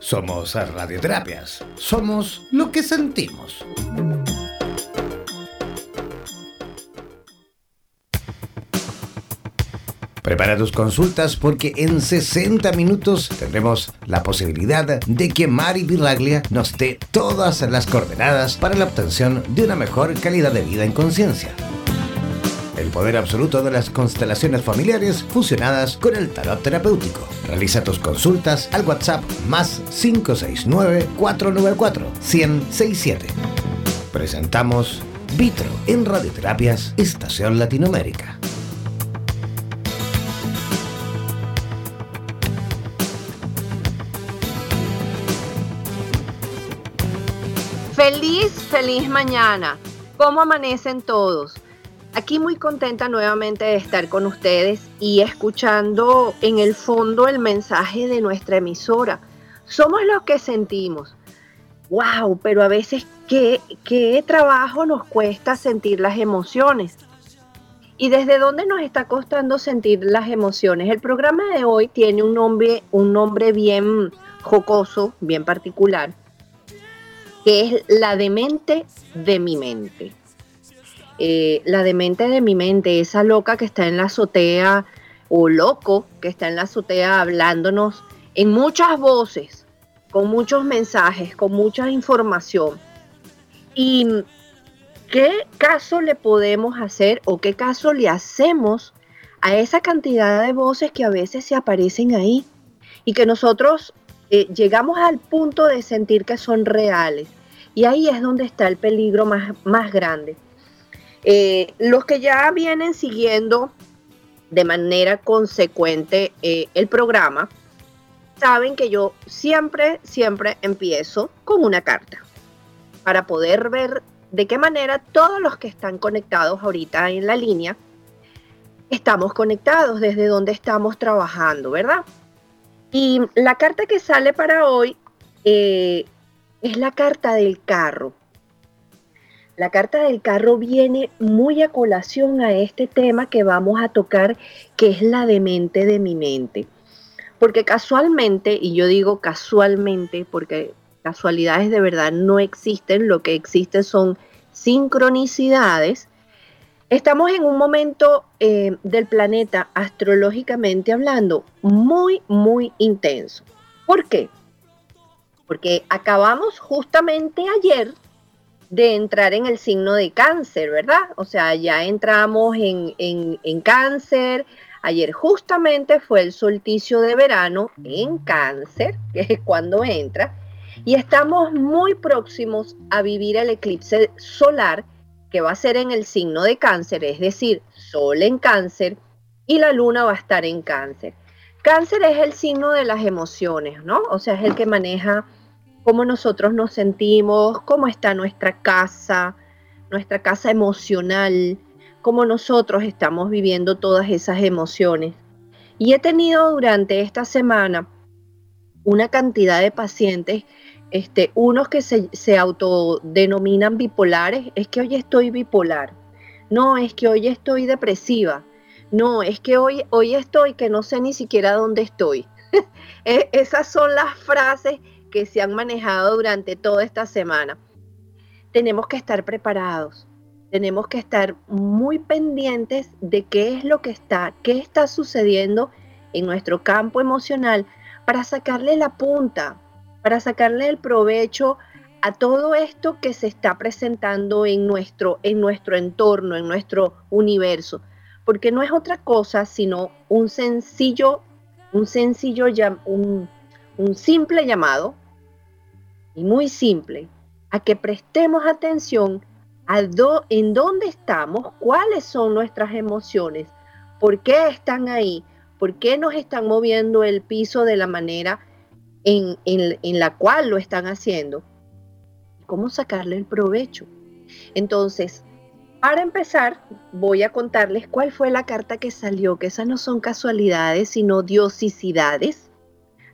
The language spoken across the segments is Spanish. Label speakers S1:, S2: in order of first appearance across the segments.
S1: Somos Radioterapias. Somos lo que sentimos. Prepara tus consultas porque en 60 minutos tendremos la posibilidad de que Mari Piraglia nos dé todas las coordenadas para la obtención de una mejor calidad de vida en conciencia el poder absoluto de las constelaciones familiares fusionadas con el tarot terapéutico. Realiza tus consultas al WhatsApp más 569-494-1067. Presentamos Vitro en Radioterapias Estación Latinoamérica.
S2: Feliz, feliz mañana. ¿Cómo amanecen todos? Aquí muy contenta nuevamente de estar con ustedes y escuchando en el fondo el mensaje de nuestra emisora. Somos los que sentimos. ¡Wow! Pero a veces, ¿qué, qué trabajo nos cuesta sentir las emociones? ¿Y desde dónde nos está costando sentir las emociones? El programa de hoy tiene un nombre, un nombre bien jocoso, bien particular, que es la demente de mi mente. Eh, la demente de mi mente, esa loca que está en la azotea o loco que está en la azotea hablándonos en muchas voces, con muchos mensajes, con mucha información. ¿Y qué caso le podemos hacer o qué caso le hacemos a esa cantidad de voces que a veces se aparecen ahí y que nosotros eh, llegamos al punto de sentir que son reales? Y ahí es donde está el peligro más, más grande eh, los que ya vienen siguiendo de manera consecuente eh, el programa, saben que yo siempre, siempre empiezo con una carta para poder ver de qué manera todos los que están conectados ahorita en la línea estamos conectados, desde donde estamos trabajando, ¿verdad? Y la carta que sale para hoy eh, es la carta del carro. La carta del carro viene muy a colación a este tema que vamos a tocar, que es la demente de mi mente. Porque casualmente, y yo digo casualmente porque casualidades de verdad no existen, lo que existe son sincronicidades, estamos en un momento eh, del planeta astrológicamente hablando muy, muy intenso. ¿Por qué? Porque acabamos justamente ayer de entrar en el signo de cáncer, ¿verdad? O sea, ya entramos en, en, cáncer. Ayer justamente fue el solsticio de verano en cáncer, que es cuando entra, y estamos muy próximos a vivir el eclipse solar que va a ser en el signo de cáncer, es decir, sol en cáncer y la luna va a estar en cáncer. Cáncer es el signo de las emociones, ¿no? O sea, es el que maneja cómo nosotros nos sentimos, cómo está nuestra casa, nuestra casa emocional, cómo nosotros estamos viviendo todas esas emociones. Y he tenido durante esta semana una cantidad de pacientes, este, unos que se, se autodenominan bipolares, es que hoy estoy bipolar, no, es que hoy estoy depresiva, no, es que hoy, hoy estoy que no sé ni siquiera dónde estoy. E, esas son las frases que se han manejado durante toda esta semana. Tenemos que estar preparados, tenemos que estar muy pendientes de qué es lo que está, qué está sucediendo en nuestro campo emocional para sacarle la punta, para sacarle el provecho a todo esto que se está presentando en nuestro, en nuestro entorno, en nuestro universo. porque no es otra cosa sino un sencillo, un sencillo, un, un simple llamado, y muy simple, a que prestemos atención a en dónde estamos, cuáles son nuestras emociones, por qué están ahí, por qué nos están moviendo el piso de la manera en, en la cual lo están haciendo, cómo sacarle el provecho. Entonces, para empezar, voy a contarles cuál fue la carta que salió, que esas no son casualidades, sino diosicidades.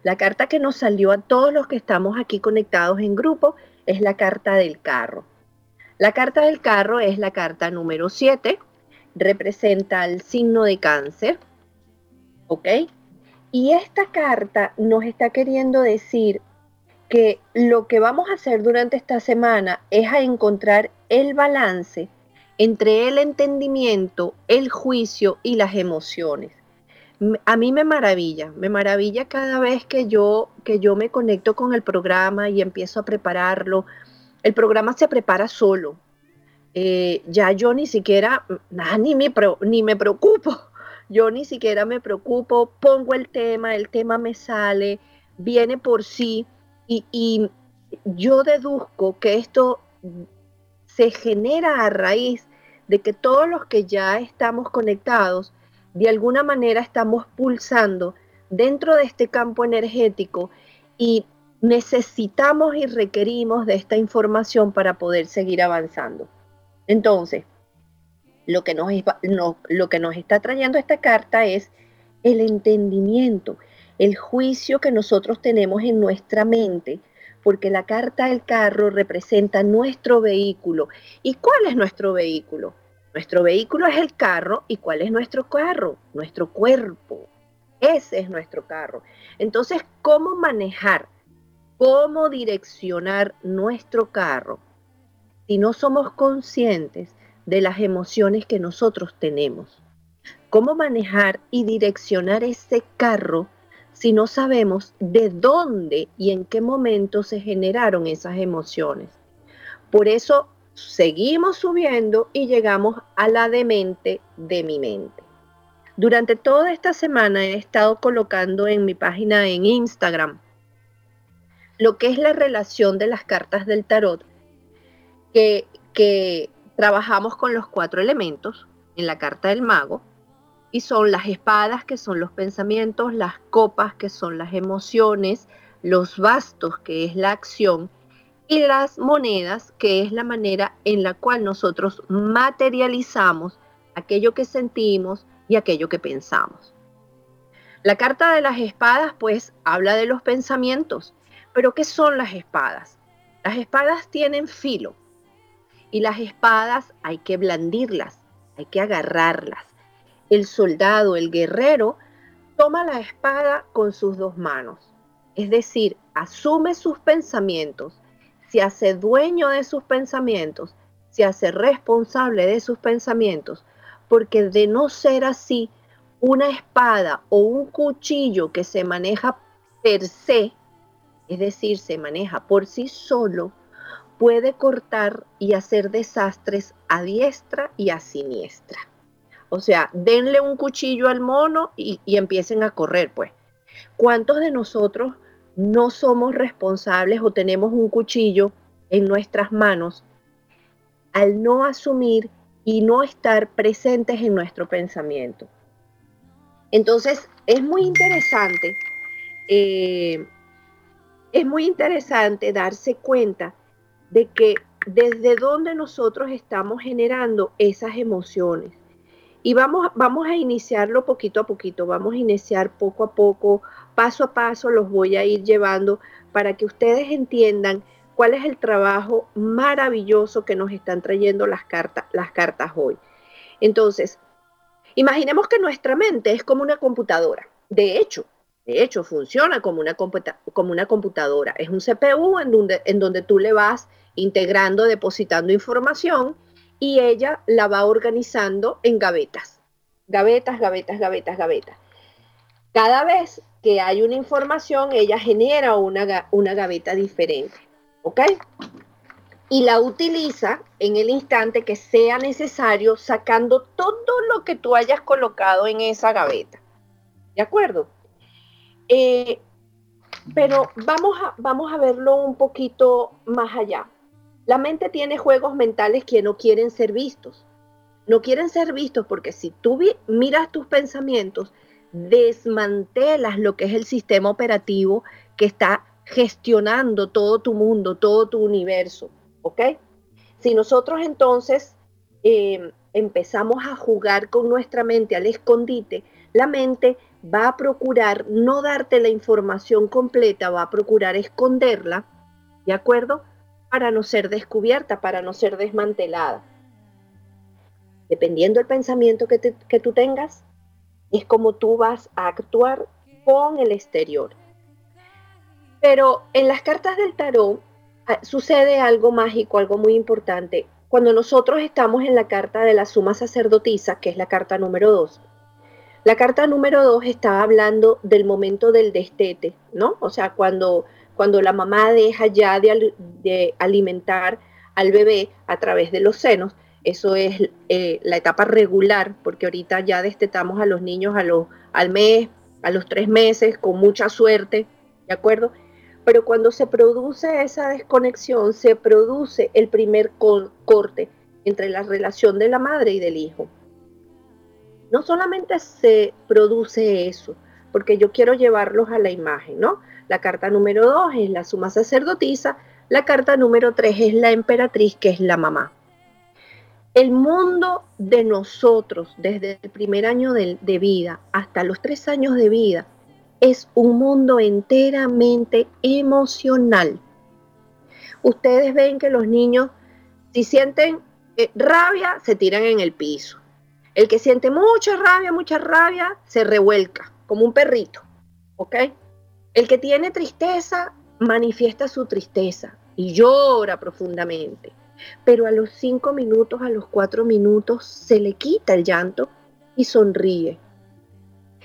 S2: La carta que nos salió a todos los que estamos aquí conectados en grupo es la carta del carro. La carta del carro es la carta número 7, representa el signo de cáncer, ¿ok? Y esta carta nos está queriendo decir que lo que vamos a hacer durante esta semana es a encontrar el balance entre el entendimiento, el juicio y las emociones. A mí me maravilla, me maravilla cada vez que yo, que yo me conecto con el programa y empiezo a prepararlo. El programa se prepara solo. Eh, ya yo ni siquiera, nada, ni, me, ni me preocupo. Yo ni siquiera me preocupo, pongo el tema, el tema me sale, viene por sí y, y yo deduzco que esto se genera a raíz de que todos los que ya estamos conectados, de alguna manera estamos pulsando dentro de este campo energético y necesitamos y requerimos de esta información para poder seguir avanzando. Entonces, lo que nos, lo que nos está trayendo esta carta es el entendimiento, el juicio que nosotros tenemos en nuestra mente porque la carta del carro representa nuestro vehículo. ¿Y cuál es nuestro vehículo? Nuestro vehículo es el carro y cuál es nuestro carro? Nuestro cuerpo. Ese es nuestro carro. Entonces, ¿cómo manejar? ¿Cómo direccionar nuestro carro si no somos conscientes de las emociones que nosotros tenemos? ¿Cómo manejar y direccionar ese carro si no sabemos de dónde y en qué momento se generaron esas emociones. Por eso seguimos subiendo y llegamos a la demente de mi mente. Durante toda esta semana he estado colocando en mi página en Instagram lo que es la relación de las cartas del tarot, que, trabajamos con los cuatro elementos en la carta del mago, y son las espadas, que son los pensamientos, las copas, que son las emociones, los bastos, que es la acción, y las monedas, que es la manera en la cual nosotros materializamos aquello que sentimos y aquello que pensamos. La carta de las espadas, pues, habla de los pensamientos. Pero, ¿qué son las espadas? Las espadas tienen filo y las espadas hay que blandirlas, hay que agarrarlas el soldado, el guerrero, toma la espada con sus dos manos, es decir, asume sus pensamientos, se hace dueño de sus pensamientos, se hace responsable de sus pensamientos, porque de no ser así, una espada o un cuchillo que se maneja per se, es decir, se maneja por sí solo, puede cortar y hacer desastres a diestra y a siniestra. O sea, denle un cuchillo al mono y, empiecen a correr, pues. ¿Cuántos de nosotros no somos responsables o tenemos un cuchillo en nuestras manos al no asumir y no estar presentes en nuestro pensamiento? Entonces, es muy interesante, eh, es muy interesante darse cuenta de que desde dónde nosotros estamos generando esas emociones. Y vamos, vamos a iniciarlo poquito a poquito, vamos a iniciar poco a poco, paso a paso, los voy a ir llevando para que ustedes entiendan cuál es el trabajo maravilloso que nos están trayendo las cartas, las cartas hoy. Entonces, imaginemos que nuestra mente es como una computadora. De hecho, de hecho, funciona como una, como una computadora. Es un CPU en donde, en donde tú le vas integrando, depositando información y ella la va organizando en gavetas. Gavetas, gavetas, gavetas, gavetas. Cada vez que hay una información, ella genera una, una gaveta diferente. ¿Ok? y la utiliza en el instante que sea necesario, sacando todo lo que tú hayas colocado en esa gaveta. ¿De acuerdo? Eh, pero vamos a, vamos a verlo un poquito más allá. La mente tiene juegos mentales que no quieren ser vistos. No quieren ser vistos porque si tú miras tus pensamientos, desmantelas lo que es el sistema operativo que está gestionando todo tu mundo, todo tu universo. ¿Ok? Si nosotros entonces em, empezamos a jugar con nuestra mente al escondite, la mente va a procurar no darte la información completa, va a procurar esconderla, ¿de acuerdo? Para no ser descubierta, para no ser desmantelada. Dependiendo del pensamiento que, que tú tengas, es como tú vas a actuar con el exterior. Pero en las cartas del tarot ah, sucede algo mágico, algo muy importante. Cuando nosotros estamos en la carta de la suma sacerdotisa, que es la carta número 2, la carta número 2 está hablando del momento del destete, ¿no? O sea, cuando, cuando la mamá deja ya de, alimentar al bebé a través de los senos, eso es eh, la etapa regular, porque ahorita ya destetamos a los niños a los, al mes, a los tres meses, con mucha suerte, ¿de acuerdo? Pero cuando se produce esa desconexión, se produce el primer corte entre la relación de la madre y del hijo. No solamente se produce eso, porque yo quiero llevarlos a la imagen, ¿no? La carta número dos es la suma sacerdotisa, la carta número tres es la emperatriz, que es la mamá. El mundo de nosotros, desde el primer año de, vida hasta los tres años de vida, es un mundo enteramente emocional. Ustedes ven que los niños, si sienten eh, rabia, se tiran en el piso. El que siente mucha rabia, mucha rabia, se revuelca como un perrito. ¿Ok? El que tiene tristeza, manifiesta su tristeza y llora profundamente pero a los cinco minutos, a los cuatro minutos, se le quita el llanto y sonríe.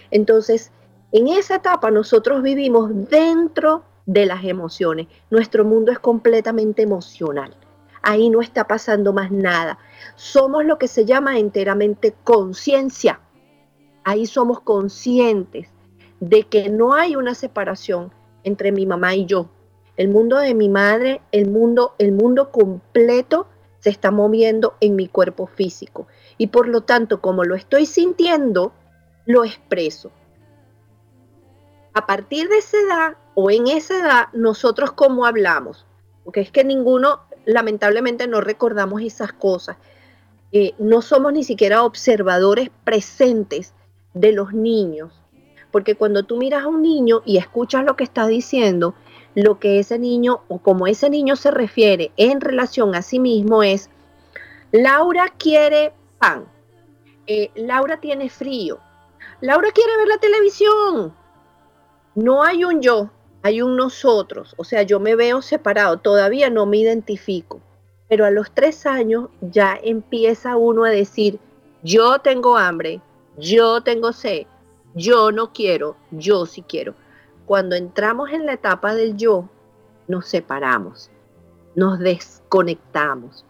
S2: Entonces, en esa etapa nosotros vivimos dentro de las emociones. Nuestro mundo es completamente emocional. Ahí no está pasando más nada. Somos lo que se llama enteramente conciencia. Ahí somos conscientes de que no hay una separación entre mi mamá y yo, el mundo de mi madre, el mundo, el mundo completo se está moviendo en mi cuerpo físico. Y por lo tanto, como lo estoy sintiendo, lo expreso. A partir de esa edad o en esa edad, nosotros cómo hablamos, porque es que ninguno, lamentablemente, no recordamos esas cosas. Eh, no somos ni siquiera observadores presentes de los niños, porque cuando tú miras a un niño y escuchas lo que está diciendo, lo que ese niño o como ese niño se refiere en relación a sí mismo es, Laura quiere pan, eh, Laura tiene frío, Laura quiere ver la televisión. No hay un yo, hay un nosotros, o sea, yo me veo separado, todavía no me identifico, pero a los tres años ya empieza uno a decir, yo tengo hambre, yo tengo sed, yo no quiero, yo sí quiero. Cuando entramos en la etapa del yo, nos separamos, nos desconectamos.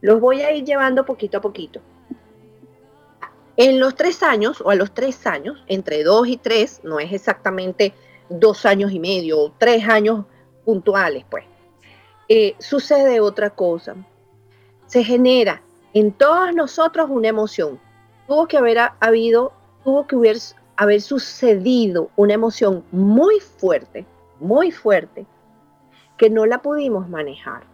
S2: Los voy a ir llevando poquito a poquito. En los tres años, o a los tres años, entre dos y tres, no es exactamente dos años y medio o tres años puntuales, pues, eh, sucede otra cosa. Se genera en todos nosotros una emoción. Tuvo que haber habido, tuvo que haber, haber sucedido una emoción muy fuerte, muy fuerte, que no la pudimos manejar.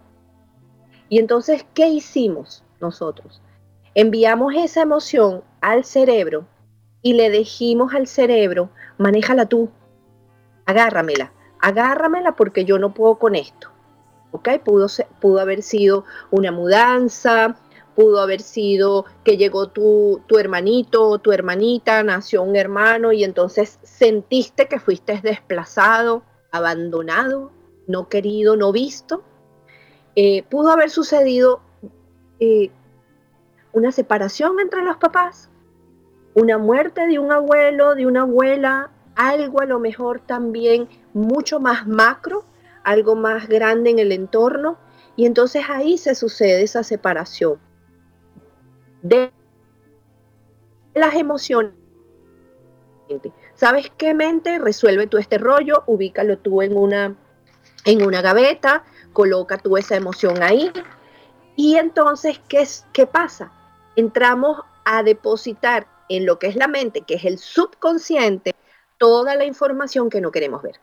S2: Y entonces, ¿qué hicimos nosotros? Enviamos esa emoción al cerebro y le dijimos al cerebro, manéjala tú, agárramela, agárramela porque yo no puedo con esto. ¿Ok? Pudo, pudo haber sido una mudanza, pudo haber sido que llegó tu, tu hermanito o tu hermanita, nació un hermano y entonces sentiste que fuiste desplazado, abandonado, no querido, no visto. Eh, pudo haber sucedido eh, una separación entre los papás, una muerte de un abuelo, de una abuela, algo a lo mejor también mucho más macro, algo más grande en el entorno Y entonces ahí se sucede esa separación de las emociones. ¿Sabes qué mente? Resuelve tú este rollo, ubícalo tú en una, en una gaveta, coloca tú esa emoción ahí. Y entonces, ¿qué, ¿qué pasa? Entramos a depositar en lo que es la mente, que es el subconsciente, toda la información que no queremos ver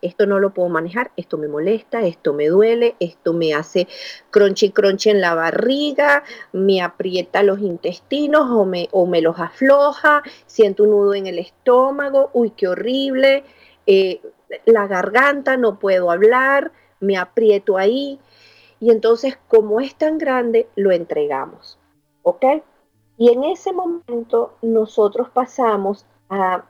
S2: esto no lo puedo manejar, esto me molesta, esto me duele, esto me hace crunchy crunchy en la barriga, me aprieta los intestinos o me, o me los afloja, siento un nudo en el estómago, uy, qué horrible, eh, la garganta, no puedo hablar, me aprieto ahí. Y entonces, como es tan grande, lo entregamos. ¿Ok? Y en ese momento nosotros pasamos a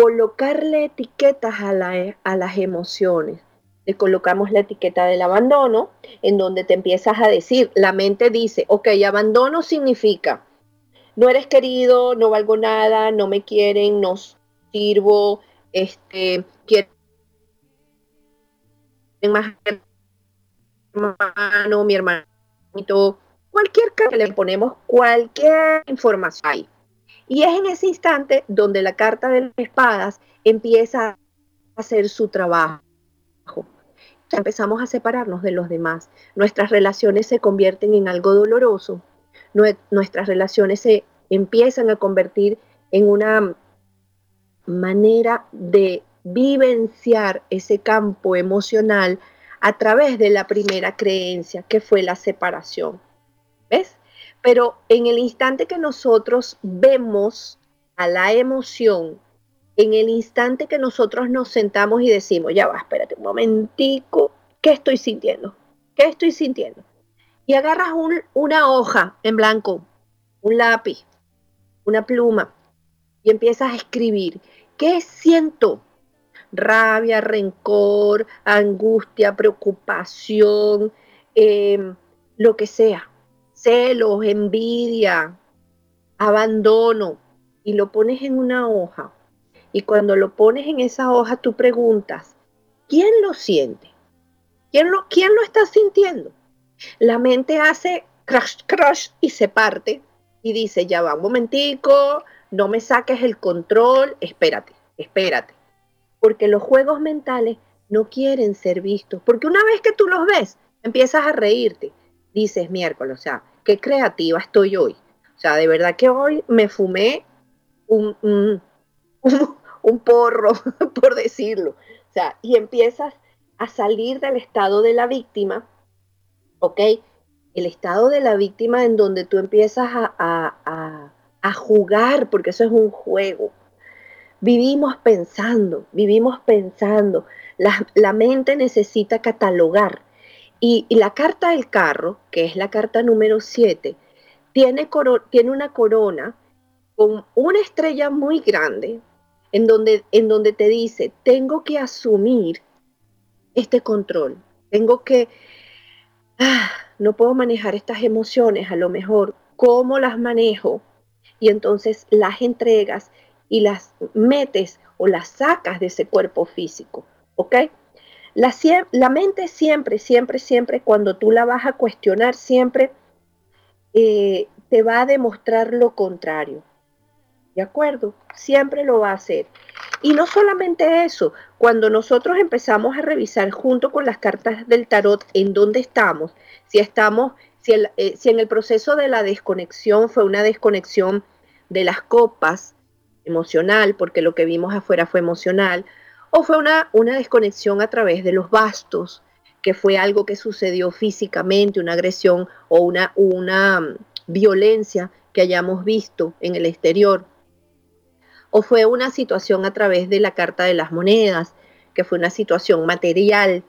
S2: colocarle etiquetas a, a las emociones. Le colocamos la etiqueta del abandono, en donde te empiezas a decir, la mente dice, ok, abandono significa, no eres querido, no valgo nada, no me quieren, no sirvo, este, quieren más hermano, mi hermanito, cualquier que le ponemos cualquier información ahí. Y es en ese instante donde la carta de las espadas empieza a hacer su trabajo. empezamos a separarnos de los demás. Nuestras relaciones se convierten en algo doloroso. Nuestras relaciones se empiezan a convertir en una manera de vivenciar ese campo emocional a través de la primera creencia, que fue la separación. ¿Ves? Pero en el instante que nosotros vemos a la emoción, en el instante que nosotros nos sentamos y decimos, ya va, espérate un momentico, ¿qué estoy sintiendo? ¿Qué estoy sintiendo? Y agarras una hoja en blanco, un lápiz, una pluma, y empiezas a escribir, ¿qué siento? Rabia, rencor, angustia, preocupación, em, lo que sea celos, envidia, abandono, y lo pones en una hoja. Y cuando lo pones en esa hoja, tú preguntas, ¿quién lo siente? ¿Quién lo, quién lo está sintiendo? La mente hace crash, crash y se parte y dice, ya va un momentico, no me saques el control, espérate, espérate. Porque los juegos mentales no quieren ser vistos, porque una vez que tú los ves, empiezas a reírte, dices miércoles, o sea, qué creativa estoy hoy. O sea, de verdad que hoy me fumé un, un, porro, por decirlo. O sea, y empiezas a salir del estado de la víctima, ¿ok? El estado de la víctima en donde tú empiezas a, a jugar, porque eso es un juego. Vivimos pensando, vivimos pensando. La, la mente necesita catalogar y, la carta del carro, que es la carta número 7, tiene, tiene una corona con una estrella muy grande en donde, en donde te dice, tengo que asumir este control, tengo que, ah, no puedo manejar estas emociones, a lo mejor, ¿cómo las manejo? Y entonces las entregas y las metes o las sacas de ese cuerpo físico, ¿ok? La, mente siempre, siempre, siempre, cuando tú la vas a cuestionar, siempre eh, te va a demostrar lo contrario. ¿De acuerdo? Siempre lo va a hacer. Y no solamente eso, cuando nosotros empezamos a revisar junto con las cartas del tarot en dónde estamos, si estamos, si, eh, si en el proceso de la desconexión fue una desconexión de las copas emocional, porque lo que vimos afuera fue emocional, o fue una, una desconexión a través de los bastos, que fue algo que sucedió físicamente, una agresión o una, una mm, violencia que hayamos visto en el exterior. O fue una situación a través de la carta de las monedas, que fue una situación material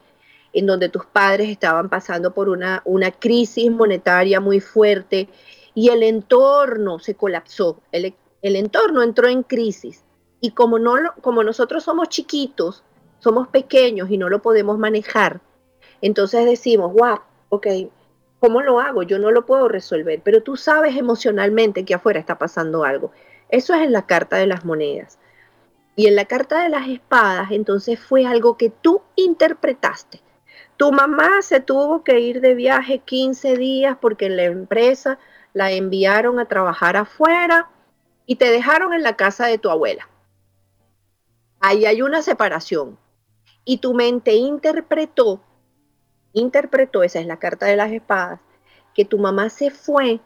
S2: en donde tus padres estaban pasando por una, una crisis monetaria muy fuerte y el entorno se colapsó, el, el entorno entró en crisis y como, no como nosotros somos chiquitos, somos pequeños y no lo podemos manejar, entonces decimos, wow, ok, ¿cómo lo hago? Yo no lo puedo resolver, pero tú sabes emocionalmente que afuera está pasando algo. Eso es en la carta de las monedas. Y en la carta de las espadas, entonces fue algo que tú interpretaste. Tu mamá se tuvo que ir de viaje 15 días porque en la empresa la enviaron a trabajar afuera y te dejaron en la casa de tu abuela. Ahí hay una separación. Y tu mente interpretó, interpretó, esa es la carta de las espadas, que tu mamá se fue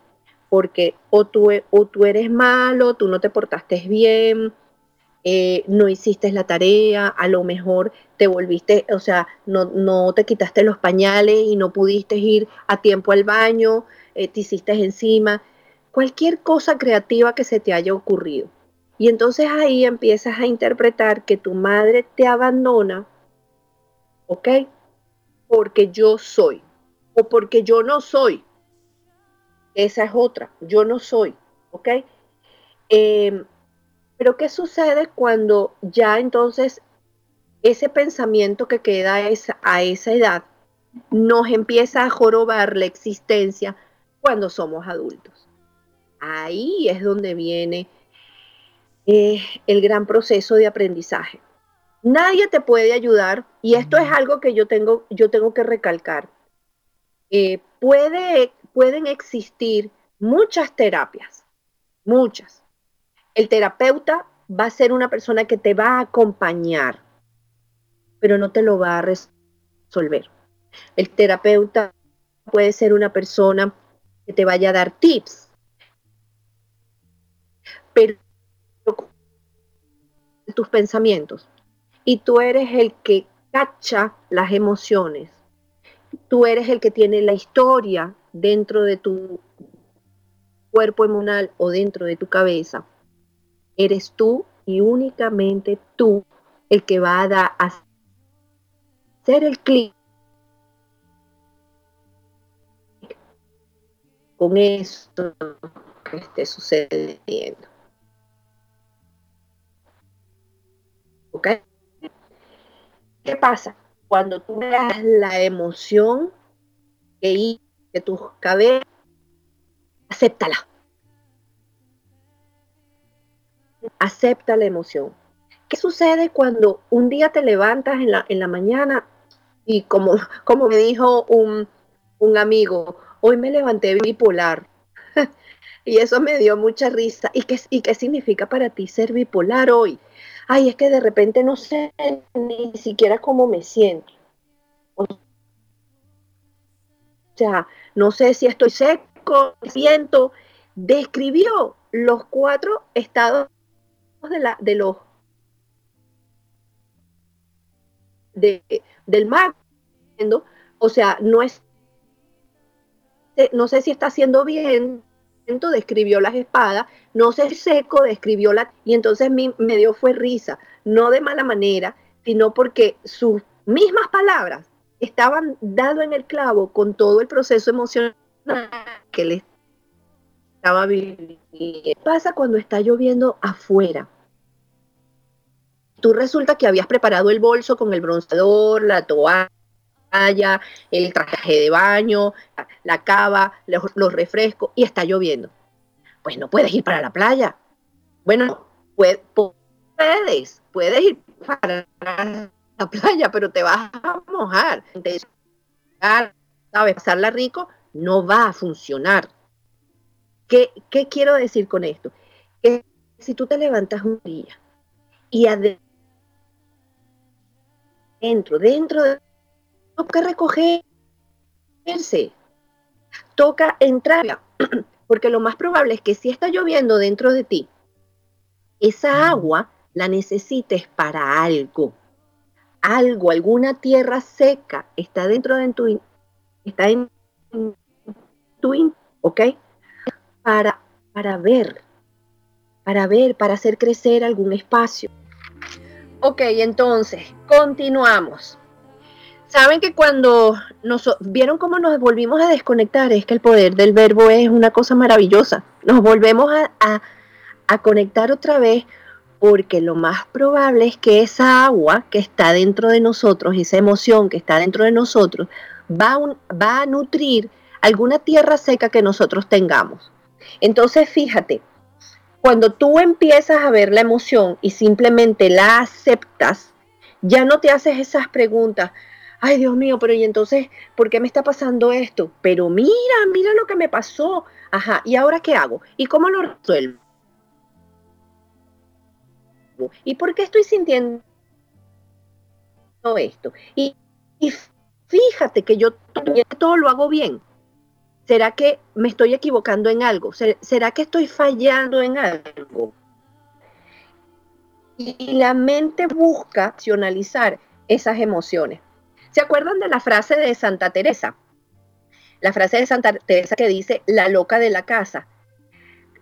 S2: porque o tú, o tú eres malo, tú no te portaste bien, eh, no hiciste la tarea, a lo mejor te volviste, o sea, no, no, te quitaste los pañales y no pudiste ir a tiempo al baño, eh, te hiciste encima, cualquier cosa creativa que se te haya ocurrido. Y entonces ahí empiezas a interpretar que tu madre te abandona, ¿ok? Porque yo soy, o porque yo no soy. Esa es otra, yo no soy, ¿ok? Em, pero ¿qué sucede cuando ya entonces ese pensamiento que queda a esa edad nos empieza a jorobar la existencia cuando somos adultos? Ahí es donde viene eh, el gran proceso de aprendizaje. Nadie te puede ayudar y esto es algo que yo tengo, yo tengo que recalcar. Eh, puede, pueden existir muchas terapias, muchas. El terapeuta va a ser una persona que te va a acompañar, pero no te lo va a resolver. El terapeuta puede ser una persona que te vaya a dar tips, pero tus pensamientos y tú eres el que cacha las emociones. Tú eres el que tiene la historia dentro de tu cuerpo emocional o dentro de tu cabeza. Eres tú y únicamente tú el que va a, dar, a hacer el clic con esto que esté sucediendo. ¿Qué pasa? Cuando tú veas la emoción que, que tus cabezas, acéptala. Acepta la emoción. ¿Qué sucede cuando un día te levantas en la, en la mañana y como, como me dijo un, un amigo, hoy me levanté bipolar? Y eso me dio mucha risa. ¿Y qué, ¿Y qué significa para ti ser bipolar hoy? ay, es que de repente no sé ni siquiera cómo me siento. O sea, no sé si estoy seco, siento. Describió los cuatro estados de, la, de los de, del mar. O sea, no es, no sé si está haciendo bien, describió las espadas, no sé seco describió la... Y entonces me dio fue risa, no de mala manera, sino porque sus mismas palabras estaban dado en el clavo con todo el proceso emocional que le estaba viviendo. ¿Qué pasa cuando está lloviendo afuera? Tú resulta que habías preparado el bolso con el bronceador, la toalla, el traje de baño, la cava, los, refrescos y está lloviendo. Pues no puedes ir para la playa. Bueno, puedes, puedes ir para la playa, pero te vas a mojar. ¿Sabes? Pasarla rico no va a funcionar. ¿Qué, ¿Qué quiero decir con esto? Que si tú te levantas un día y adentro, dentro de toca recogerse, toca entrar, porque lo más probable es que si está lloviendo dentro de ti, esa agua la necesites para algo. Algo, alguna tierra seca está dentro de tu, está en tu, ¿ok? Para, para ver, para ver, para hacer crecer algún espacio. Ok, entonces, continuamos. Saben que cuando nos vieron cómo nos volvimos a desconectar, es que el poder del verbo es una cosa maravillosa. Nos volvemos a, conectar otra vez porque lo más probable es que esa agua que está dentro de nosotros, esa emoción que está dentro de nosotros, va, va a nutrir alguna tierra seca que nosotros tengamos. Entonces, fíjate, cuando tú empiezas a ver la emoción y simplemente la aceptas, ya no te haces esas preguntas, ay Dios mío, pero y entonces, ¿por qué me está pasando esto? Pero mira, mira lo que me pasó. Ajá, ¿y ahora qué hago? ¿Y cómo lo resuelvo? ¿Y por qué estoy sintiendo esto? Y, y fíjate que yo todo lo hago bien. ¿Será que me estoy equivocando en algo? ¿Será que estoy fallando en algo? Y la mente busca racionalizar esas emociones. ¿Se acuerdan de la frase de Santa Teresa? La frase de Santa Teresa que dice, la loca de la casa.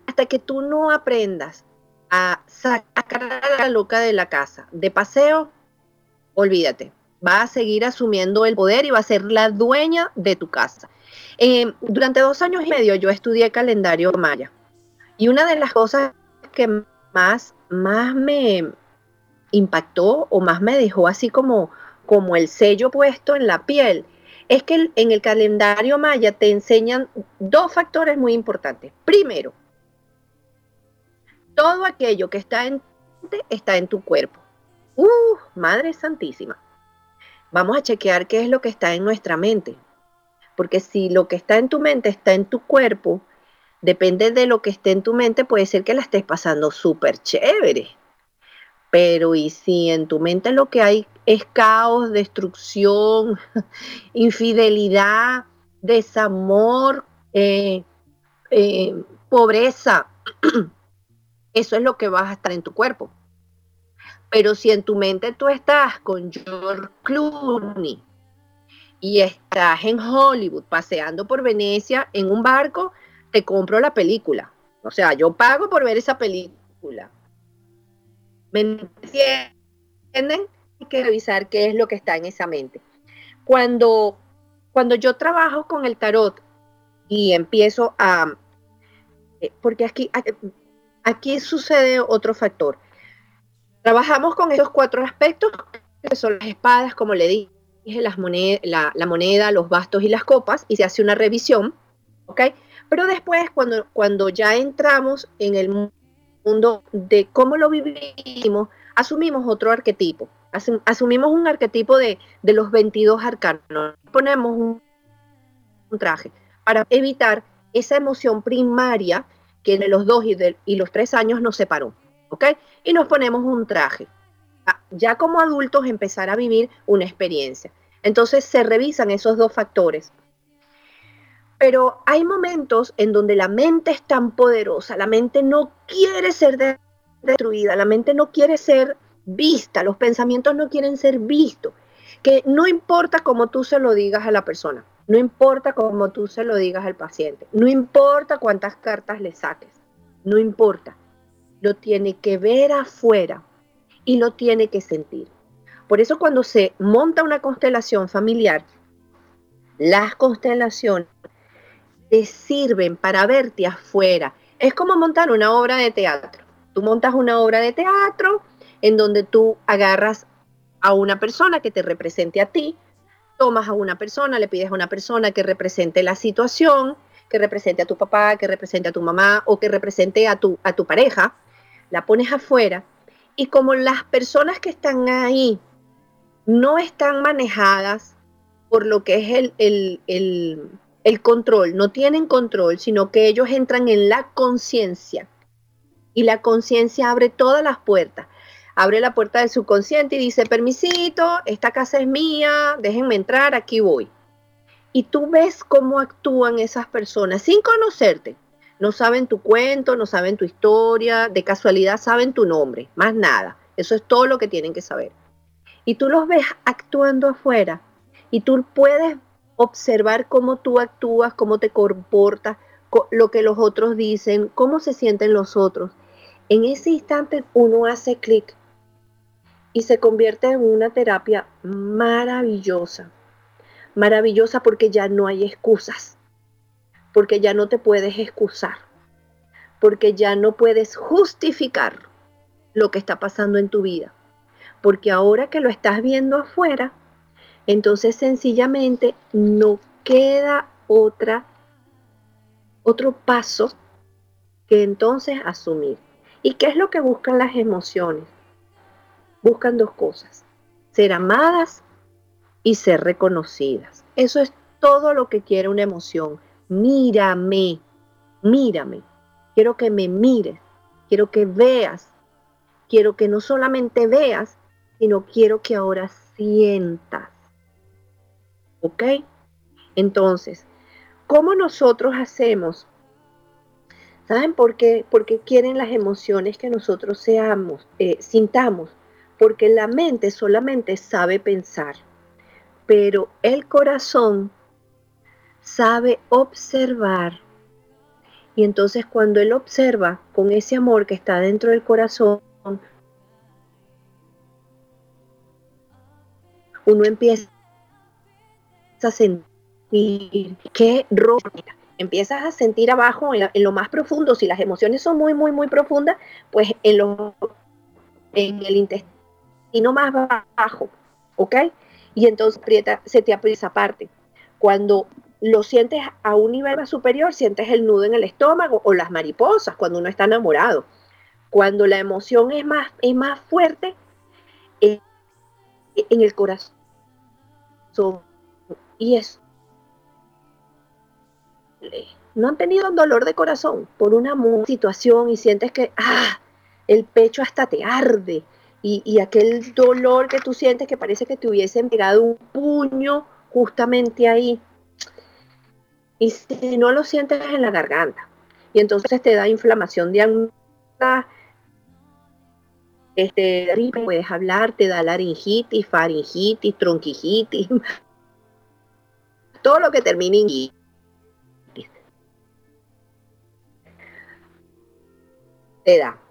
S2: Hasta que tú no aprendas a sacar a la loca de la casa de paseo, olvídate, va a seguir asumiendo el poder y va a ser la dueña de tu casa. Eh, durante dos años y medio yo estudié calendario maya y una de las cosas que más, más me impactó o más me dejó así como, como el sello puesto en la piel es que en el calendario maya te enseñan dos factores muy importantes. Primero, todo aquello que está en está en tu cuerpo. ¡Uh! Madre Santísima. Vamos a chequear qué es lo que está en nuestra mente. Porque si lo que está en tu mente está en tu cuerpo, depende de lo que esté en tu mente, puede ser que la estés pasando súper chévere. Pero y si en tu mente lo que hay es caos, destrucción, infidelidad, desamor, eh, eh, pobreza, eso es lo que vas a estar en tu cuerpo. Pero si en tu mente tú estás con George Clooney, y estás en Hollywood paseando por Venecia en un barco, te compro la película. O sea, yo pago por ver esa película. ¿Me entienden? Que revisar qué es lo que está en esa mente. Cuando, cuando yo trabajo con el tarot y empiezo a... Eh, porque aquí, aquí sucede otro factor. Trabajamos con esos cuatro aspectos, que son las espadas, como le dije, las la, la, moneda, los bastos y las copas y se hace una revisión, ¿ok? Pero después, cuando, cuando ya entramos en el mundo de cómo lo vivimos, asumimos otro arquetipo. Asumimos un arquetipo de, de, los 22 arcanos. Ponemos un, traje para evitar esa emoción primaria que en los dos y, de, y los tres años nos separó. Y nos ponemos un traje ya como adultos empezar a vivir una experiencia. Entonces se revisan esos dos factores. Pero hay momentos en donde la mente es tan poderosa, la mente no quiere ser destruida, la mente no quiere ser vista, los pensamientos no quieren ser vistos, que no importa cómo tú se lo digas a la persona, no importa cómo tú se lo digas al paciente, no importa cuántas cartas le saques, no importa, lo tiene que ver afuera y lo tiene que sentir. Por eso cuando se monta una constelación familiar, las constelaciones te sirven para verte afuera. Es como montar una obra de teatro. Tú montas una obra de teatro en donde tú agarras a una persona que te represente a ti, tomas a una persona, le pides a una persona que represente la situación, que represente a tu papá, que represente a tu mamá o que represente a tu, a tu pareja, la pones afuera y como las personas que están ahí no están manejadas por lo que es el, el, control, no tienen control, sino que ellos entran en la conciencia. Y la conciencia abre todas las puertas. Abre la puerta del subconsciente y dice, permisito, esta casa es mía, déjenme entrar, aquí voy. Y tú ves cómo actúan esas personas sin conocerte no saben tu cuento, no saben tu historia, de casualidad saben tu nombre, más nada. Eso es todo lo que tienen que saber. Y tú los ves actuando afuera y tú puedes observar cómo tú actúas, cómo te comportas, lo que los otros dicen, cómo se sienten los otros. En ese instante uno hace clic y se convierte en una terapia maravillosa. Maravillosa porque ya no hay excusas porque ya no te puedes excusar, porque ya no puedes justificar lo que está pasando en tu vida, porque ahora que lo estás viendo afuera, entonces sencillamente no queda otra otro paso que entonces asumir. ¿Y qué es lo que buscan las emociones? Buscan dos cosas, ser amadas y ser reconocidas. Eso es todo lo que quiere una emoción. Mírame, mírame. Quiero que me mires, quiero que veas, quiero que no solamente veas, sino quiero que ahora sientas. ¿Ok? Entonces, ¿cómo nosotros hacemos? ¿Saben por qué? Porque quieren las emociones que nosotros seamos, eh, sintamos. Porque la mente solamente sabe pensar, pero el corazón sabe observar. Y entonces cuando él observa con ese amor que está dentro del corazón, uno empieza a sentir que ropa, empiezas a sentir abajo en, lo más profundo, si las emociones son muy, muy, muy profundas, pues en, lo, en el intestino más bajo, ¿ok? Y entonces se te aprieta esa parte. Cuando lo sientes a un nivel más superior, sientes el nudo en el estómago o las mariposas cuando uno está enamorado. Cuando la emoción es más, es más fuerte, eh, en el corazón. Y eso. No han tenido dolor de corazón por una situación y sientes que ah, el pecho hasta te arde. Y, aquel dolor que tú sientes que parece que te hubiesen pegado un puño justamente ahí. Y si no lo sientes en la garganta. Y entonces te da inflamación de angustia, este, puedes hablar, te da laringitis, faringitis, tronquitis, todo lo que termine en. Te da.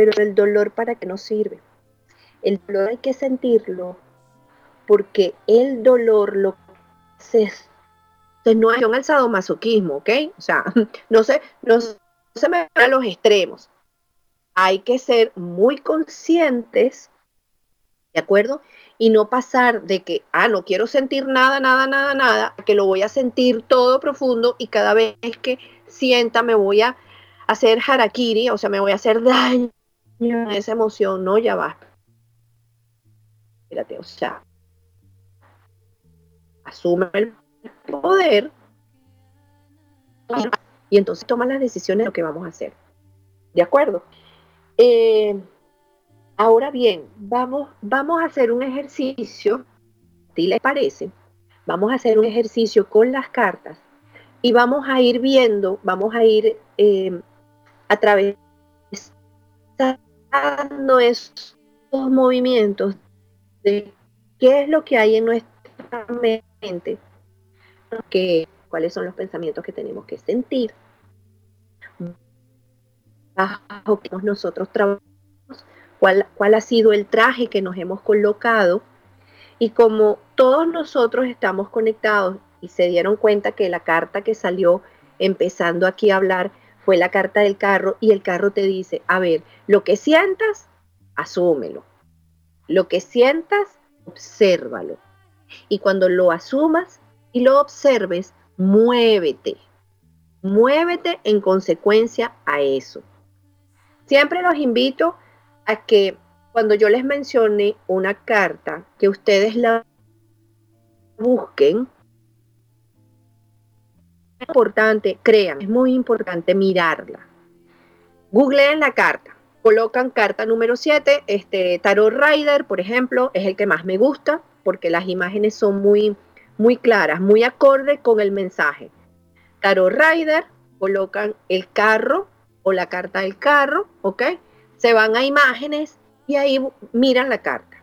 S2: Pero el dolor para qué nos sirve. El dolor hay que sentirlo porque el dolor lo se, se no es un sadomasoquismo, ¿ok? O sea, no sé, no se me van a los extremos. Hay que ser muy conscientes, ¿de acuerdo? Y no pasar de que, ah, no quiero sentir nada, nada, nada, nada, que lo voy a sentir todo profundo y cada vez que sienta me voy a hacer harakiri, o sea, me voy a hacer daño esa emoción, no, ya va. Espérate, o sea, asume el poder y entonces toma las decisiones de lo que vamos a hacer. ¿De acuerdo? Eh, ahora bien, vamos, vamos a hacer un ejercicio, si les parece, vamos a hacer un ejercicio con las cartas y vamos a ir viendo, vamos a ir eh, atravesando esos movimientos de qué es lo que hay en nuestra mente, que cuáles son los pensamientos que tenemos que sentir, bajo que nosotros trabajamos, cuál, cuál ha sido el traje que nos hemos colocado y como todos nosotros estamos conectados y se dieron cuenta que la carta que salió empezando aquí a hablar fue la carta del carro y el carro te dice, a ver, lo que sientas, asúmelo. Lo que sientas, obsérvalo. Y cuando lo asumas y lo observes, muévete. Muévete en consecuencia a eso. Siempre los invito a que cuando yo les mencione una carta, que ustedes la busquen. Importante, crean, es muy importante mirarla. Googleen la carta, colocan carta número 7, este Tarot Rider, por ejemplo, es el que más me gusta porque las imágenes son muy muy claras, muy acorde con el mensaje. Tarot Rider, colocan el carro o la carta del carro, ¿ok? Se van a imágenes y ahí miran la carta.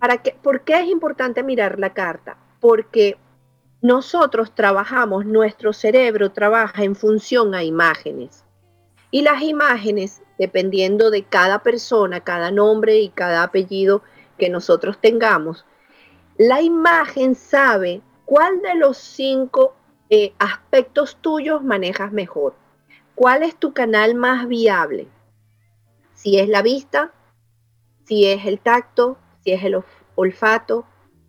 S2: ¿Para qué? ¿Por qué es importante mirar la carta? Porque nosotros trabajamos, nuestro cerebro trabaja en función a imágenes. Y las imágenes, dependiendo de cada persona, cada nombre y cada apellido que nosotros tengamos, la imagen sabe cuál de los cinco eh, aspectos tuyos manejas mejor. ¿Cuál es tu canal más viable? Si es la vista, si es el tacto, si es el olfato,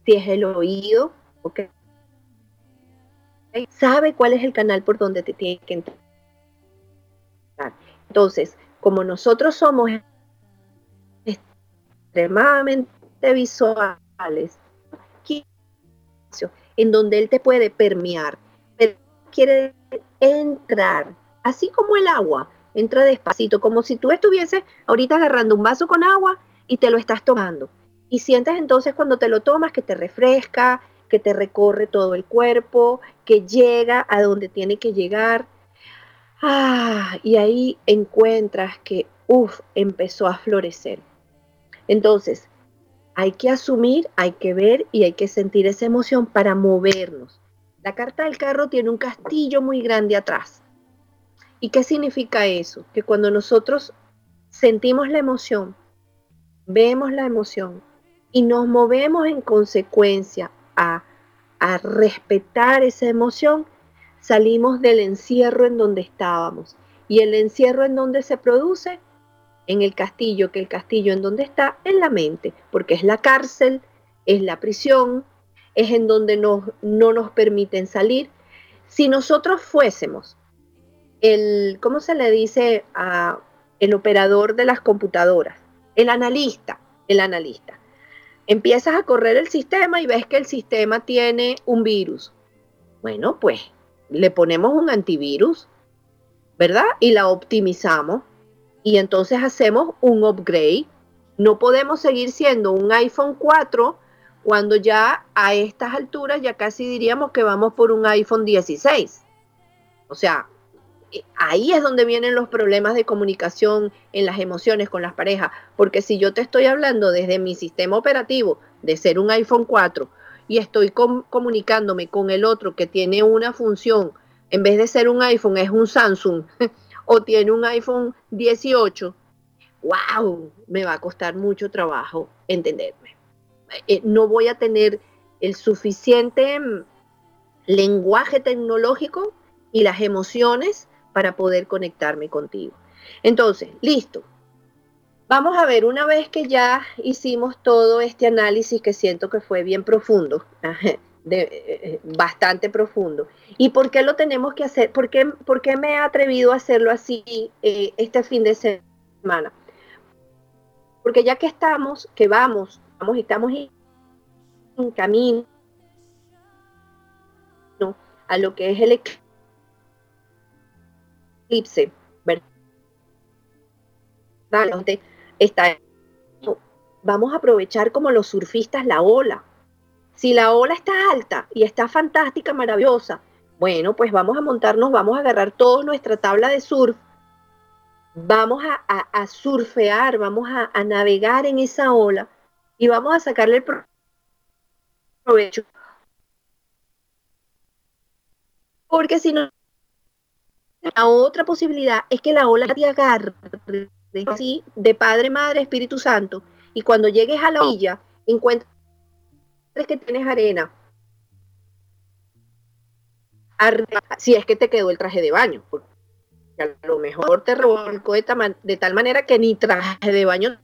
S2: si es el oído, ¿ok? Sabe cuál es el canal por donde te tiene que entrar. Entonces, como nosotros somos extremadamente visuales en donde él te puede permear, pero quiere entrar, así como el agua, entra despacito, como si tú estuvieses ahorita agarrando un vaso con agua y te lo estás tomando. Y sientes entonces cuando te lo tomas que te refresca, que te recorre todo el cuerpo, que llega a donde tiene que llegar. Ah, y ahí encuentras que, uff, empezó a florecer. Entonces, hay que asumir, hay que ver y hay que sentir esa emoción para movernos. La carta del carro tiene un castillo muy grande atrás. ¿Y qué significa eso? Que cuando nosotros sentimos la emoción, vemos la emoción y nos movemos en consecuencia a, respetar esa emoción, salimos del encierro en donde estábamos. Y el encierro en donde se produce, en el castillo, que el castillo en donde está, en la mente, porque es la cárcel, es la prisión, es en donde no nos permiten salir. Si nosotros fuésemos el, ¿cómo se le dice a el operador de las computadoras? El analista, el analista. Empiezas a correr el sistema y ves que el sistema tiene un virus. Bueno, pues le ponemos un antivirus, ¿verdad? Y la optimizamos y entonces hacemos un upgrade. No podemos seguir siendo un iPhone 4 cuando ya a estas alturas ya casi diríamos que vamos por un iPhone 16. O sea, ahí es donde vienen los problemas de comunicación en las emociones con las parejas, porque si yo te estoy hablando desde mi sistema operativo de ser un iPhone 4 y estoy comunicándome con el otro que tiene una función, en vez de ser un iPhone es un Samsung o tiene un iPhone 18, wow, me va a costar mucho trabajo entenderme. Eh, no voy a tener el suficiente mm, lenguaje tecnológico y las emociones para poder conectarme contigo. Entonces, listo. Vamos a ver, una vez que ya hicimos todo este análisis que siento que fue bien profundo, de, eh, bastante profundo. ¿Y por qué lo tenemos que hacer? ¿Por qué, por qué me he atrevido a hacerlo así eh, este fin de semana? Porque ya que estamos, que vamos, vamos, estamos en camino a lo que es el eclipse, ¿verdad? Está, vamos a aprovechar como los surfistas la ola. Si la ola está alta y está fantástica, maravillosa, bueno, pues vamos a montarnos, vamos a agarrar toda nuestra tabla de surf, vamos a, surfear, vamos a, a, navegar en esa ola y vamos a sacarle el provecho. Porque si no, la otra posibilidad es que la ola te agarre así, de Padre, Madre, Espíritu Santo, y cuando llegues a la orilla, encuentres que tienes arena. si es que te quedó el traje de baño, porque a lo mejor te revolcó de, tal manera que ni traje de baño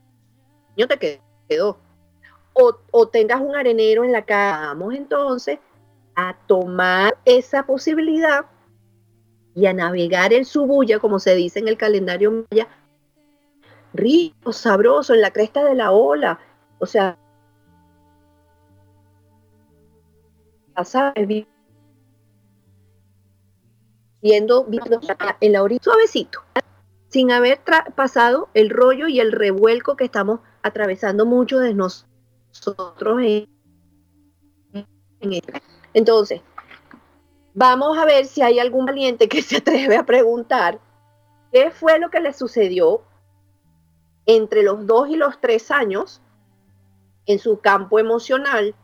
S2: te quedó. O, o tengas un arenero en la cama. Vamos entonces a tomar esa posibilidad y a navegar en su bulla, como se dice en el calendario maya, rico, sabroso, en la cresta de la ola. O sea. Viendo, viendo en la orilla suavecito, sin haber pasado el rollo y el revuelco que estamos atravesando muchos de nosotros en, en Entonces, Vamos a ver si hay algún valiente que se atreve a preguntar qué fue lo que le sucedió entre los dos y los tres años en su campo emocional.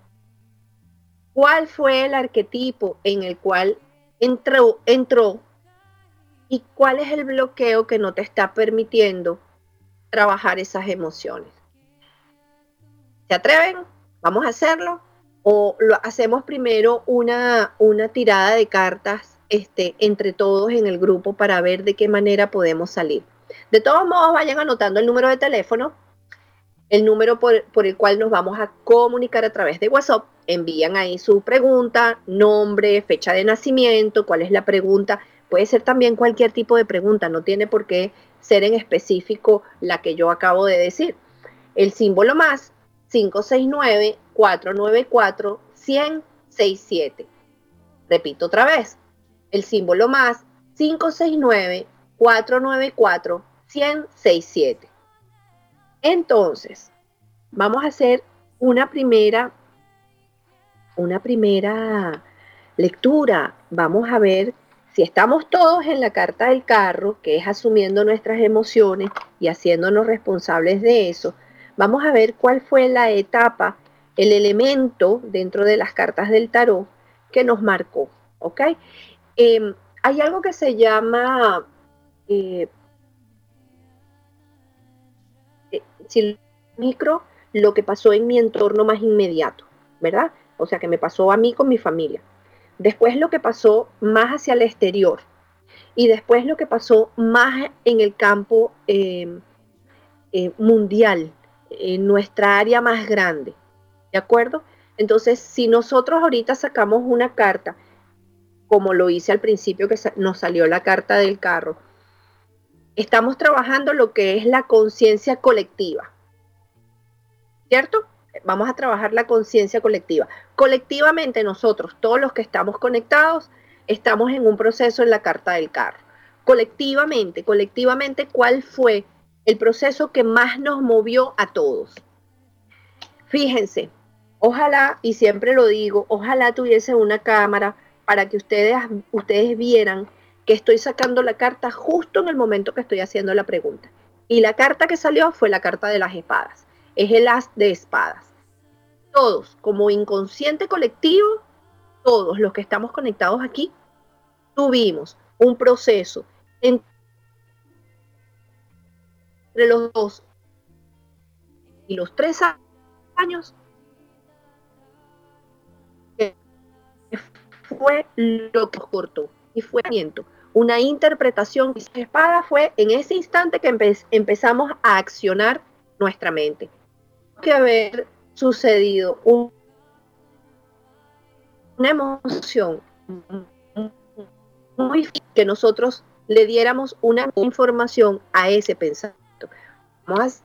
S2: ¿Cuál fue el arquetipo en el cual entró, entró y cuál es el bloqueo que no te está permitiendo trabajar esas emociones? ¿Se atreven? Vamos a hacerlo o lo hacemos primero una, una tirada de cartas este, entre todos en el grupo para ver de qué manera podemos salir. De todos modos, vayan anotando el número de teléfono, el número por, por, el cual nos vamos a comunicar a través de WhatsApp. Envían ahí su pregunta, nombre, fecha de nacimiento, cuál es la pregunta. Puede ser también cualquier tipo de pregunta, no tiene por qué ser en específico la que yo acabo de decir. El símbolo más 569-494-1067. Repito otra vez, el símbolo más 569-494-1067. Entonces, vamos a hacer una primera, una primera lectura. Vamos a ver si estamos todos en la carta del carro, que es asumiendo nuestras emociones y haciéndonos responsables de eso. Vamos a ver cuál fue la etapa, el elemento dentro de las cartas del tarot que nos marcó. ¿Ok? Em, hay algo que se llama eh, eh, micro lo que pasó en mi entorno más inmediato, ¿verdad? O sea, que me pasó a mí con mi familia. Después lo que pasó más hacia el exterior. Y después lo que pasó más en el campo eh, mundial, en nuestra área más grande. ¿De acuerdo? Entonces, si nosotros ahorita sacamos una carta como lo hice al principio que nos salió la carta del carro. Estamos trabajando lo que es la conciencia colectiva. ¿Cierto? Vamos a trabajar la conciencia colectiva. Colectivamente nosotros, todos los que estamos conectados, estamos en un proceso en la carta del carro. Colectivamente, colectivamente, ¿cuál fue el proceso que más nos movió a todos? Fíjense, ojalá, y siempre lo digo, ojalá tuviese una cámara para que ustedes, ustedes vieran que estoy sacando la carta justo en el momento que estoy haciendo la pregunta. Y la carta que salió fue la carta de las espadas. Es el as de espadas. Todos, como inconsciente colectivo, todos los que estamos conectados aquí, tuvimos un proceso entre los dos y los tres años fue lo que cortó y fue una interpretación de espada fue en ese instante que empezamos a accionar nuestra mente. Que haber sucedido una emoción muy que nosotros le diéramos una información a ese pensamiento. Vamos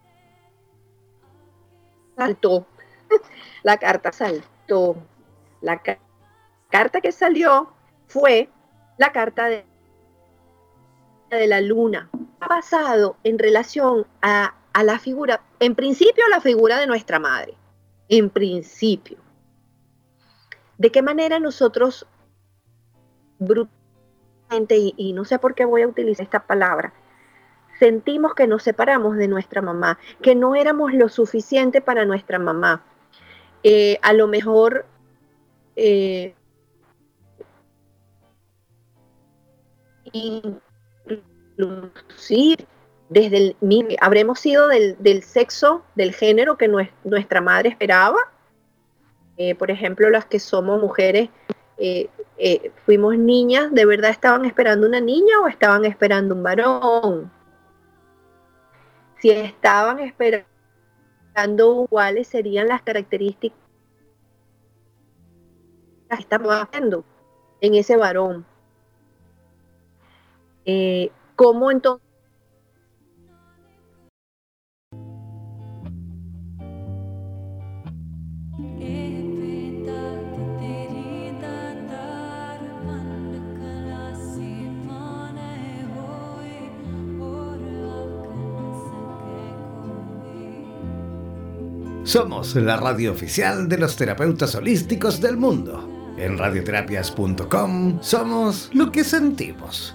S2: saltó, la carta saltó, la carta carta que salió fue la carta de, la luna, basado en relación a, la figura, en principio la figura de nuestra madre, en principio. ¿De qué manera nosotros brutalmente, y, y, no sé por qué voy a utilizar esta palabra, sentimos que nos separamos de nuestra mamá, que no éramos lo suficiente para nuestra mamá? Eh, a lo mejor eh, inclusive desde el, habremos sido del, sexo, del género que nuestra madre esperaba. Eh, por ejemplo, las que somos mujeres, eh, eh, fuimos niñas, ¿de verdad estaban esperando una niña o estaban esperando un varón? Si estaban esperando cuáles serían las características que estamos haciendo en ese varón. Eh, ¿Cómo entonces?
S1: Somos la radio oficial de los terapeutas holísticos del mundo. En radioterapias.com somos lo que sentimos.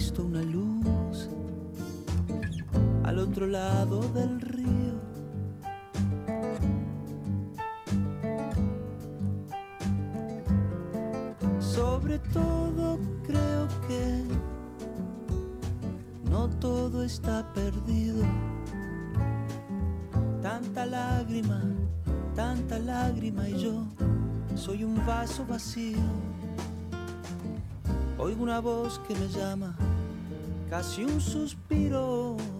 S3: visto una luz al otro lado del río. Sobre todo creo que no todo está perdido. Tanta lágrima, tanta lágrima y yo soy un vaso vacío. Oigo una voz que me llama, casi un suspiro.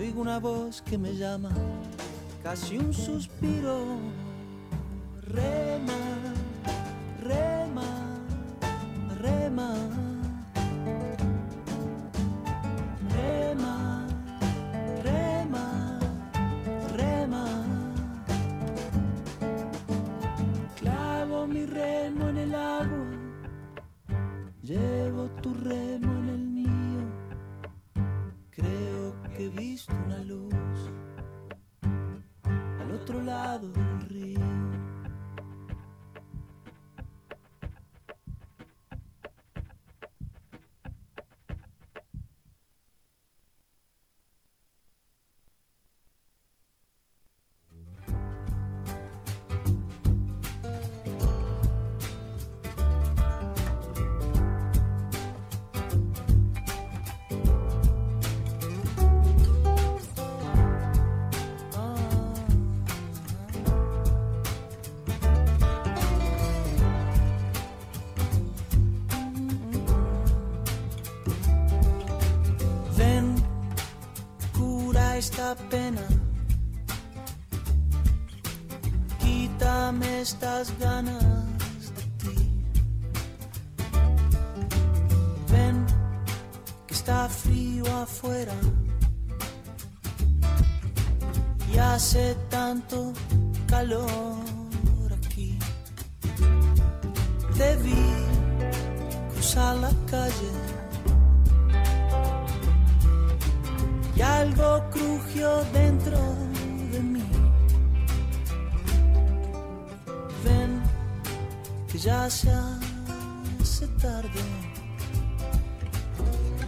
S3: Oigo una voz que me llama, casi un suspiro. Rema, Quítame estas ganas de ti. Ven, que está frío afuera. Y hace tanto calor aquí. Debí cruzar la calle. y algo crujió dentro ya se hace tarde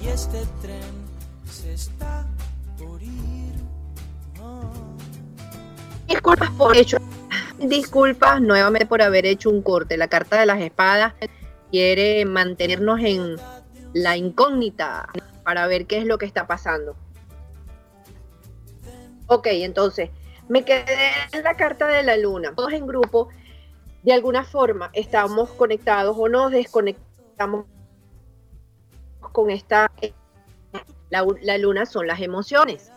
S3: y este tren se está por ir.
S2: Disculpas por hecho. Disculpas nuevamente por haber hecho un corte. La carta de las espadas quiere mantenernos en la incógnita para ver qué es lo que está pasando. Ok, entonces, me quedé en la carta de la luna. Todos en grupo, de alguna forma, estamos conectados o nos desconectamos con esta... La, luna son las emociones.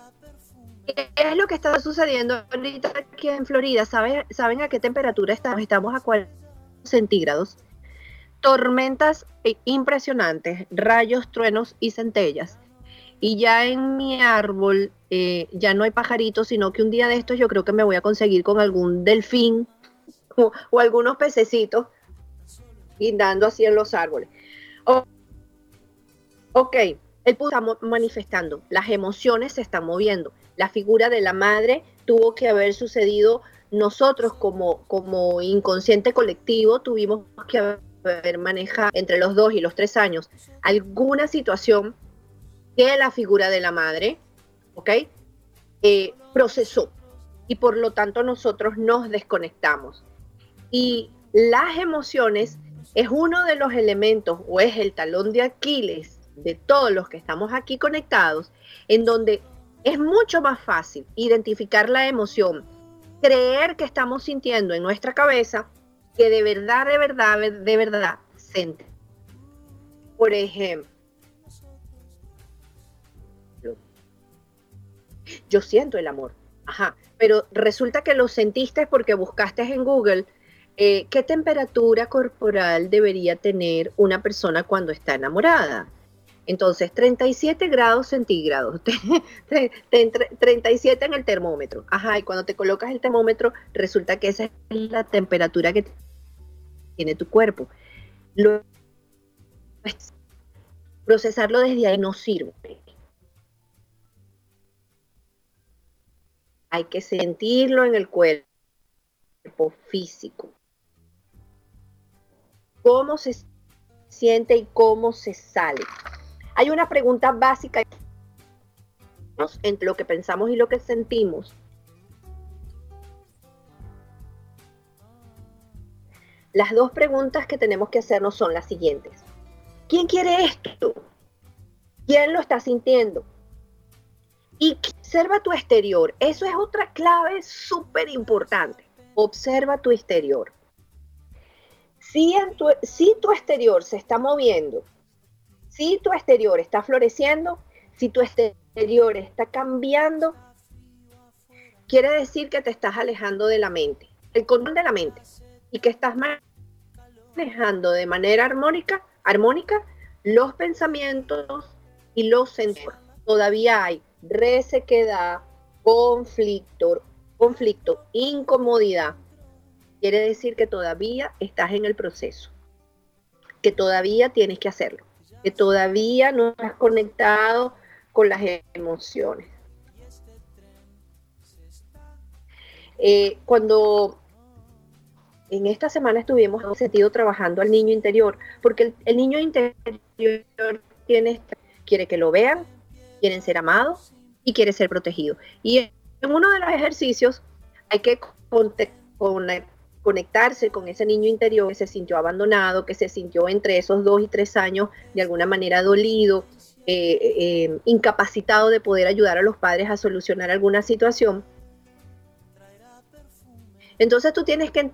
S2: ¿Qué es lo que está sucediendo ahorita aquí en Florida? ¿Saben, ¿Saben a qué temperatura estamos? Estamos a 40 centígrados. Tormentas impresionantes, rayos, truenos y centellas. Y ya en mi árbol eh, ya no hay pajaritos, sino que un día de estos yo creo que me voy a conseguir con algún delfín o, algunos pececitos guindando así en los árboles. ok, el está manifestando, las emociones se están moviendo, la figura de la madre tuvo que haber sucedido nosotros como, como inconsciente colectivo tuvimos que haber manejado entre los dos y los tres años alguna situación que la figura de la madre, ¿ok? Eh, procesó y por lo tanto nosotros nos desconectamos. Y las emociones es uno de los elementos o es el talón de Aquiles de todos los que estamos aquí conectados, en donde es mucho más fácil identificar la emoción, creer que estamos sintiendo en nuestra cabeza, que de verdad, de verdad, de verdad sentir. Por ejemplo, yo siento el amor, ajá, pero resulta que lo sentiste porque buscaste en Google eh, qué temperatura corporal debería tener una persona cuando está enamorada. Entonces, 37 grados centígrados, 37 en el termómetro. Ajá, y cuando te colocas el termómetro, resulta que esa es la temperatura que tiene tu cuerpo. procesarlo desde ahí no sirve. Hay que sentirlo en el cuerpo físico. ¿Cómo se siente y cómo se sale? Hay una pregunta básica entre lo que pensamos y lo que sentimos. Las dos preguntas que tenemos que hacernos son las siguientes. ¿Quién quiere esto? ¿Quién lo está sintiendo? Y observa tu exterior. Eso es otra clave súper importante. Observa tu exterior. Si, si tu exterior se está moviendo si tu exterior está floreciendo, si tu exterior está cambiando, quiere decir que te estás alejando de la mente, el control de la mente, y que estás manejando de manera armónica, armónica los pensamientos y los sentidos. Todavía hay resequedad, conflicto, conflicto, incomodidad. Quiere decir que todavía estás en el proceso, que todavía tienes que hacerlo que todavía no has conectado con las emociones. Eh, cuando en esta semana estuvimos en sentido trabajando al niño interior, porque el, niño interior tiene, quiere que lo vean, quieren ser amados y quiere ser protegido. Y en uno de los ejercicios hay que conectar conectarse con ese niño interior que se sintió abandonado, que se sintió entre esos dos y tres años de alguna manera dolido, eh, eh, incapacitado de poder ayudar a los padres a solucionar alguna situación. Entonces tú tienes que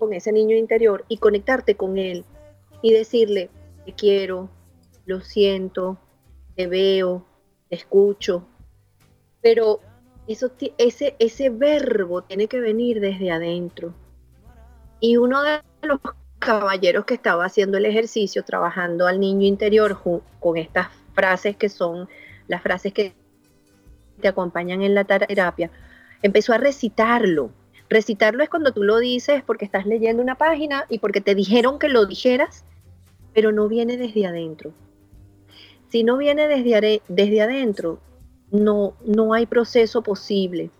S2: con ese niño interior y conectarte con él y decirle, te quiero, lo siento, te veo, te escucho. Pero eso, ese, ese verbo tiene que venir desde adentro. Y uno de los caballeros que estaba haciendo el ejercicio, trabajando al niño interior con estas frases que son las frases que te acompañan en la terapia, empezó a recitarlo. Recitarlo es cuando tú lo dices porque estás leyendo una página y porque te dijeron que lo dijeras, pero no viene desde adentro. Si no viene desde, desde adentro, no, no hay proceso posible.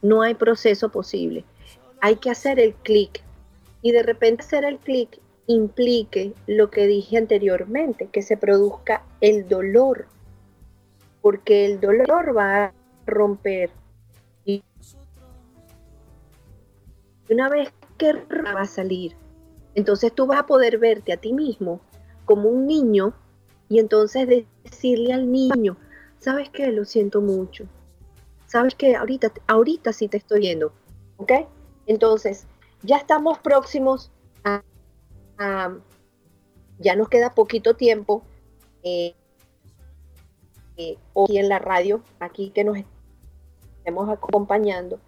S2: No hay proceso posible. Hay que hacer el clic y de repente hacer el clic implique lo que dije anteriormente, que se produzca el dolor, porque el dolor va a romper. Y una vez que va a salir, entonces tú vas a poder verte a ti mismo como un niño y entonces decirle al niño, ¿sabes qué? Lo siento mucho. ¿Sabes qué? Ahorita, ahorita sí te estoy viendo. ¿Ok? Entonces, ya estamos próximos a, ya nos queda poquito tiempo eh, eh, aquí en la radio, aquí que nos estemos acompañando.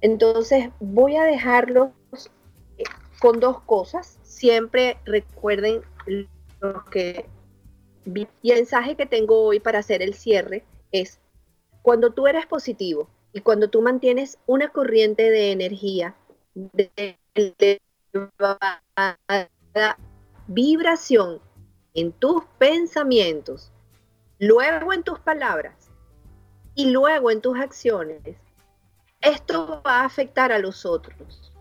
S2: Entonces voy a dejarlos eh, con dos cosas. Siempre recuerden lo que y el mensaje que tengo hoy para hacer el cierre es cuando tú eres positivo y cuando tú mantienes una corriente de energía de vibración en tus pensamientos, luego en tus palabras y luego en tus acciones, esto va a afectar a los otros.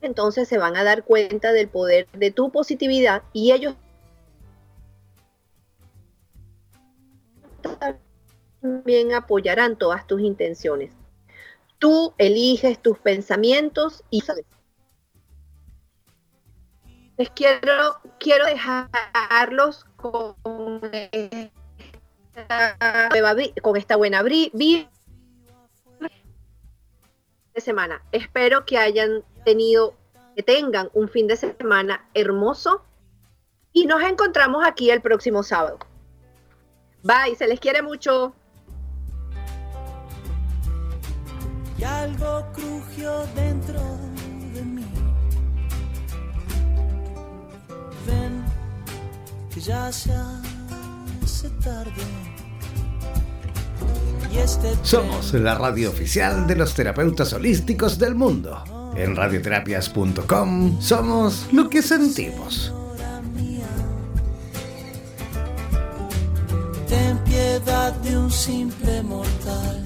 S2: Entonces se van a dar cuenta del poder de tu positividad y ellos también apoyarán todas tus intenciones. Tú eliges tus pensamientos y sabes. Les quiero, quiero dejarlos con con esta buena vida de semana. Espero que hayan tenido, que tengan un fin de semana hermoso y nos encontramos aquí el próximo sábado. Bye, se les quiere mucho.
S3: Y algo crujió dentro de mí. Ven, que ya se hace tarde. Este
S1: Somos la radio oficial de los terapeutas holísticos del mundo. En radioterapias.com somos lo que sentimos.
S3: Ten piedad de un simple mortal.